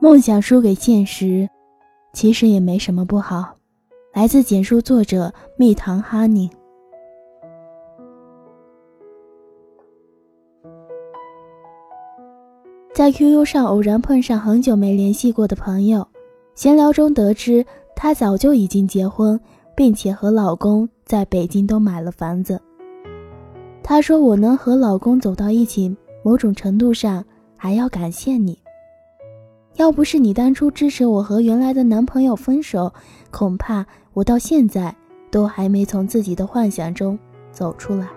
梦想输给现实，其实也没什么不好。来自简书作者蜜糖哈尼。在 QQ 上偶然碰上很久没联系过的朋友，闲聊中得知她早就已经结婚，并且和老公在北京都买了房子。她说：“我能和老公走到一起，某种程度上还要感谢你。”要不是你当初支持我和原来的男朋友分手，恐怕我到现在都还没从自己的幻想中走出来。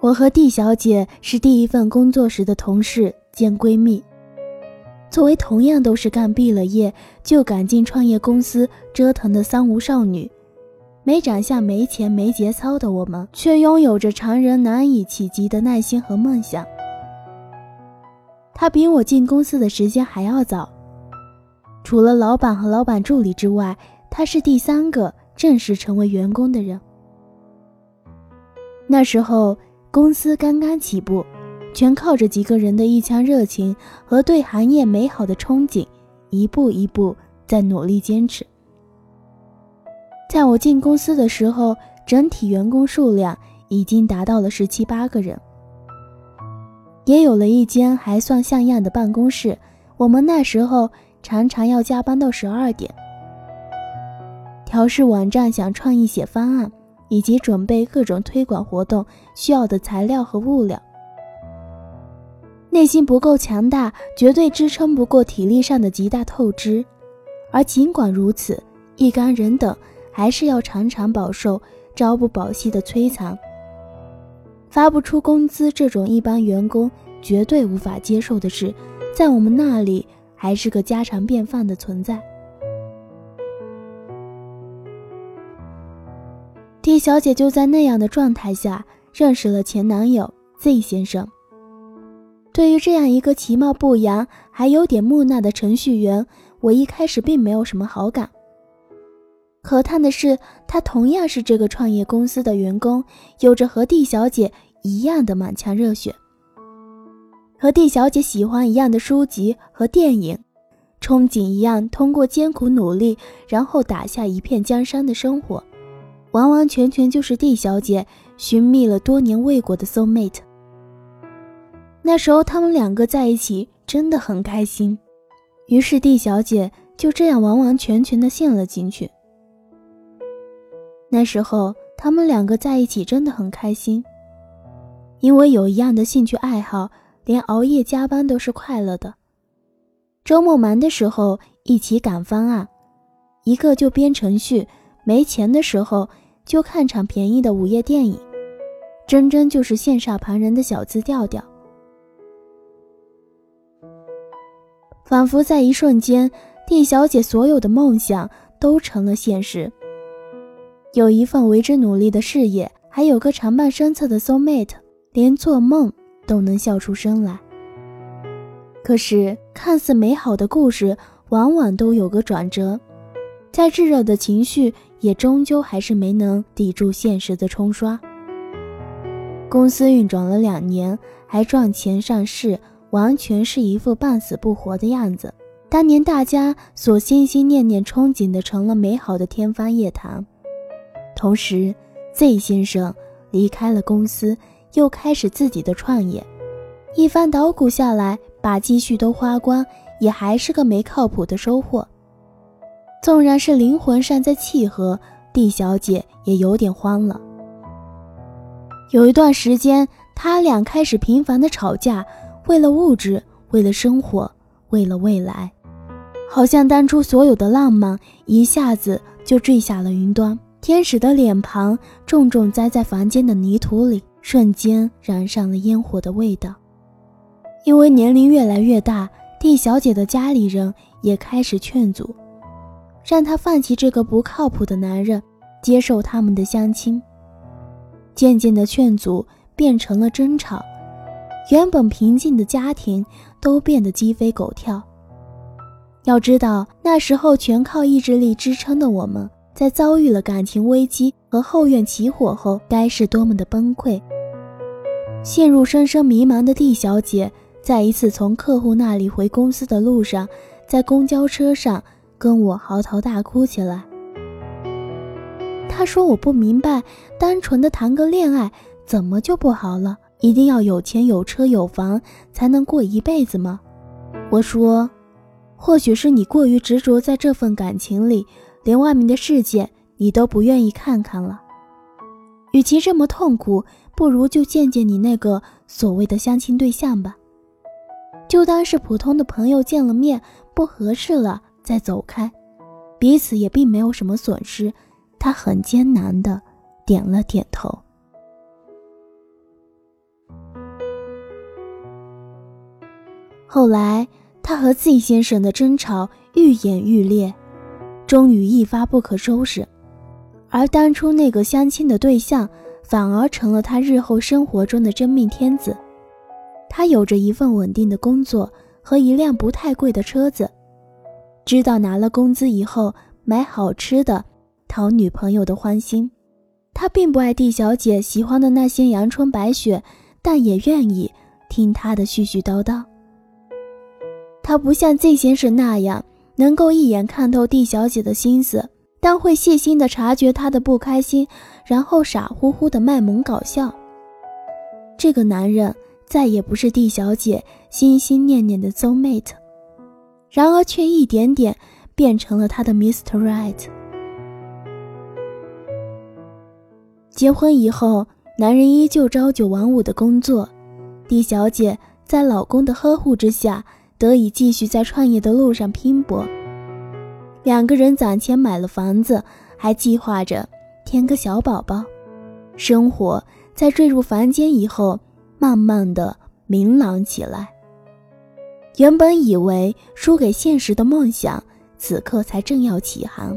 我和蒂小姐是第一份工作时的同事兼闺蜜。作为同样都是干毕了业就赶进创业公司折腾的三无少女。没长相、没钱、没节操的我们，却拥有着常人难以企及的耐心和梦想。他比我进公司的时间还要早，除了老板和老板助理之外，他是第三个正式成为员工的人。那时候公司刚刚起步，全靠着几个人的一腔热情和对行业美好的憧憬，一步一步在努力坚持。在我进公司的时候，整体员工数量已经达到了十七八个人，也有了一间还算像样的办公室。我们那时候常常要加班到十二点，调试网站、想创意写方案，以及准备各种推广活动需要的材料和物料。内心不够强大，绝对支撑不过体力上的极大透支。而尽管如此，一干人等。还是要常常饱受朝不保夕的摧残，发不出工资这种一般员工绝对无法接受的事，在我们那里还是个家常便饭的存在。T 小姐就在那样的状态下认识了前男友 Z 先生。对于这样一个其貌不扬还有点木讷的程序员，我一开始并没有什么好感。可叹的是，他同样是这个创业公司的员工，有着和蒂小姐一样的满腔热血，和蒂小姐喜欢一样的书籍和电影，憧憬一样通过艰苦努力，然后打下一片江山的生活，完完全全就是蒂小姐寻觅了多年未果的 soul mate。那时候他们两个在一起真的很开心，于是蒂小姐就这样完完全全的陷了进去。那时候，他们两个在一起真的很开心，因为有一样的兴趣爱好，连熬夜加班都是快乐的。周末忙的时候一起赶方案，一个就编程序，没钱的时候就看场便宜的午夜电影，真真就是羡煞旁人的小资调调。仿佛在一瞬间，蒂小姐所有的梦想都成了现实。有一份为之努力的事业，还有个常伴身侧的 soul mate，连做梦都能笑出声来。可是，看似美好的故事，往往都有个转折，再炙热的情绪，也终究还是没能抵住现实的冲刷。公司运转了两年，还赚钱上市，完全是一副半死不活的样子。当年大家所心心念念憧憬的，成了美好的天方夜谭。同时，Z 先生离开了公司，又开始自己的创业。一番捣鼓下来，把积蓄都花光，也还是个没靠谱的收获。纵然是灵魂上在契合，D 小姐也有点慌了。有一段时间，他俩开始频繁的吵架，为了物质，为了生活，为了未来，好像当初所有的浪漫一下子就坠下了云端。天使的脸庞重重栽在房间的泥土里，瞬间染上了烟火的味道。因为年龄越来越大，蒂小姐的家里人也开始劝阻，让她放弃这个不靠谱的男人，接受他们的相亲。渐渐的，劝阻变成了争吵，原本平静的家庭都变得鸡飞狗跳。要知道，那时候全靠意志力支撑的我们。在遭遇了感情危机和后院起火后，该是多么的崩溃！陷入深深迷茫的蒂小姐，在一次从客户那里回公司的路上，在公交车上跟我嚎啕大哭起来。她说：“我不明白，单纯的谈个恋爱，怎么就不好了？一定要有钱有车有房才能过一辈子吗？”我说：“或许是你过于执着在这份感情里，连外面的世界你都不愿意看看了。与其这么痛苦。”不如就见见你那个所谓的相亲对象吧，就当是普通的朋友见了面，不合适了再走开，彼此也并没有什么损失。他很艰难的点了点头。后来，他和 Z 先生的争吵愈演愈烈，终于一发不可收拾，而当初那个相亲的对象。反而成了他日后生活中的真命天子。他有着一份稳定的工作和一辆不太贵的车子，知道拿了工资以后买好吃的，讨女朋友的欢心。他并不爱蒂小姐喜欢的那些阳春白雪，但也愿意听她的絮絮叨叨。他不像 Z 先生那样能够一眼看透蒂小姐的心思。但会细心的察觉她的不开心，然后傻乎乎的卖萌搞笑。这个男人再也不是蒂小姐心心念念的 soul mate，然而却一点点变成了她的 Mr. Right。结婚以后，男人依旧朝九晚五的工作，帝小姐在老公的呵护之下，得以继续在创业的路上拼搏。两个人攒钱买了房子，还计划着添个小宝宝。生活在坠入凡间以后，慢慢的明朗起来。原本以为输给现实的梦想，此刻才正要起航。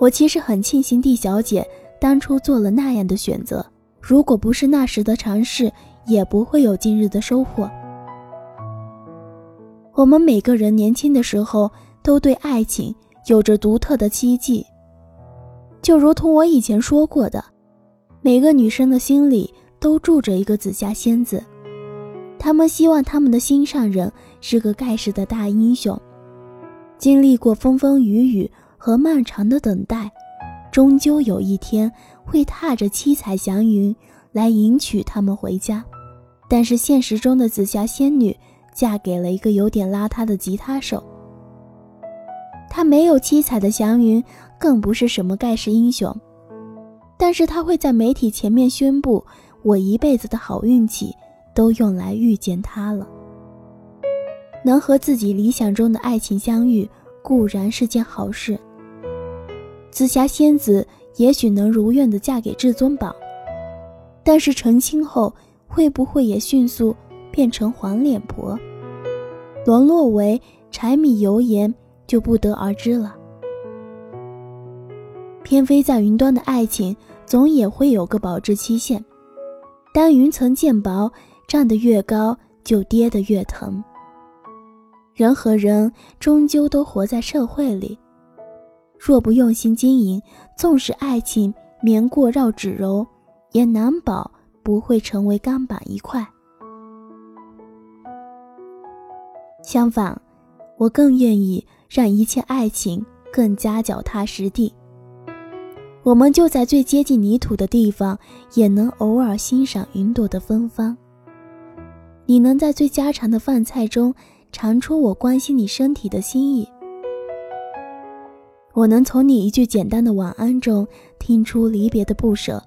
我其实很庆幸蒂小姐当初做了那样的选择，如果不是那时的尝试，也不会有今日的收获。我们每个人年轻的时候，都对爱情。有着独特的奇迹，就如同我以前说过的，每个女生的心里都住着一个紫霞仙子，她们希望他们的心上人是个盖世的大英雄，经历过风风雨雨和漫长的等待，终究有一天会踏着七彩祥云来迎娶他们回家。但是现实中的紫霞仙女嫁给了一个有点邋遢的吉他手。他没有七彩的祥云，更不是什么盖世英雄，但是他会在媒体前面宣布：“我一辈子的好运气都用来遇见他了。”能和自己理想中的爱情相遇，固然是件好事。紫霞仙子也许能如愿的嫁给至尊宝，但是成亲后会不会也迅速变成黄脸婆，沦落为柴米油盐？就不得而知了。偏飞在云端的爱情，总也会有个保质期限。当云层渐薄，站得越高，就跌得越疼。人和人终究都活在社会里，若不用心经营，纵使爱情绵过绕指柔，也难保不会成为钢板一块。相反，我更愿意。让一切爱情更加脚踏实地。我们就在最接近泥土的地方，也能偶尔欣赏云朵的芬芳。你能在最家常的饭菜中尝出我关心你身体的心意。我能从你一句简单的晚安中听出离别的不舍。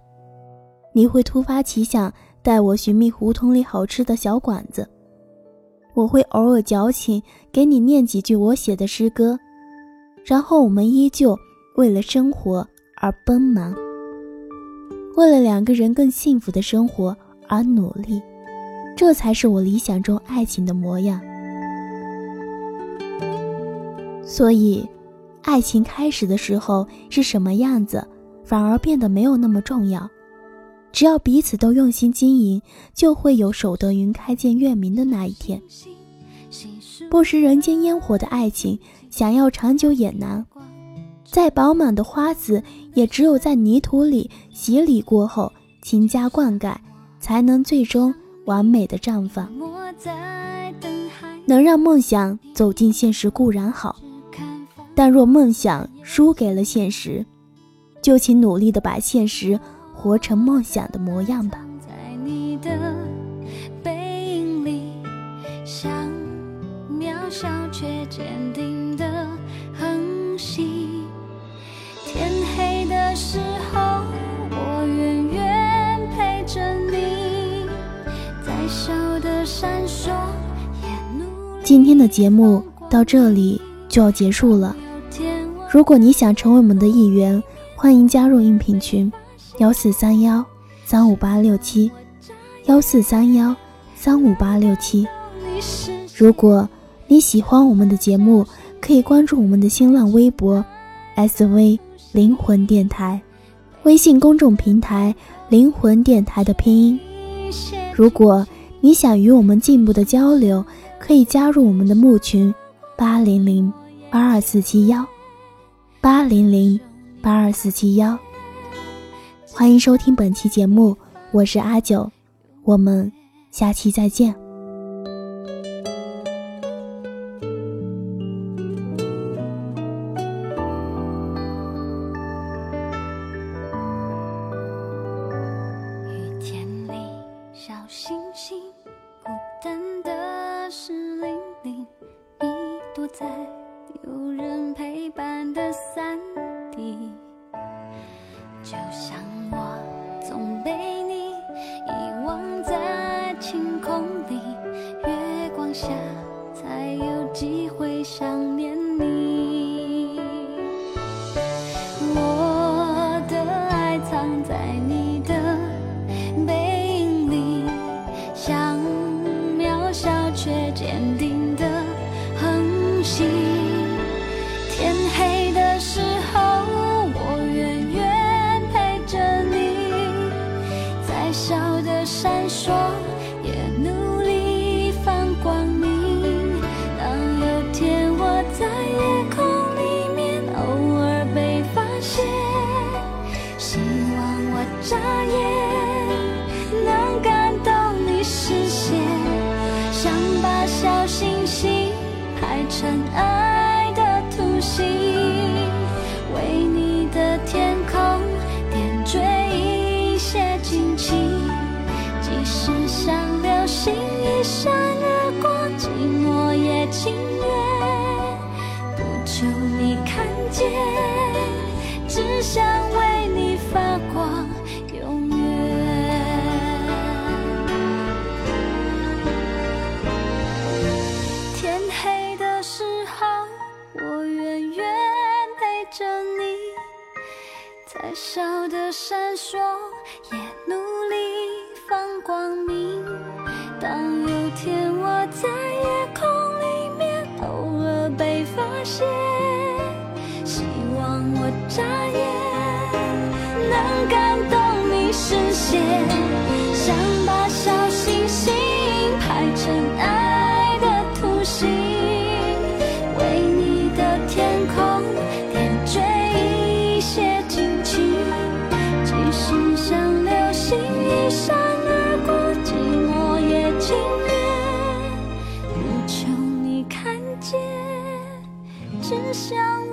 你会突发奇想带我寻觅胡同里好吃的小馆子。我会偶尔矫情，给你念几句我写的诗歌，然后我们依旧为了生活而奔忙，为了两个人更幸福的生活而努力，这才是我理想中爱情的模样。所以，爱情开始的时候是什么样子，反而变得没有那么重要。只要彼此都用心经营，就会有守得云开见月明的那一天。不食人间烟火的爱情，想要长久也难。再饱满的花籽，也只有在泥土里洗礼过后，勤加灌溉，才能最终完美的绽放。能让梦想走进现实固然好，但若梦想输给了现实，就请努力的把现实活成梦想的模样吧。在你的背影里，像渺小却坚定的恒星。天黑的时候，我远远陪着你，在手的闪烁今天的节目到这里就要结束了。如果你想成为我们的一员，欢迎加入应聘群：幺四三幺三五八六七，幺四三幺三五八六七。如果你喜欢我们的节目，可以关注我们的新浪微博 “SV 灵魂电台”，微信公众平台“灵魂电台”的拼音。如果你想与我们进一步的交流，可以加入我们的募群，八零零八二四七幺，八零零八二四七幺。欢迎收听本期节目，我是阿九，我们下期再见。闪烁，也努力。闪烁。想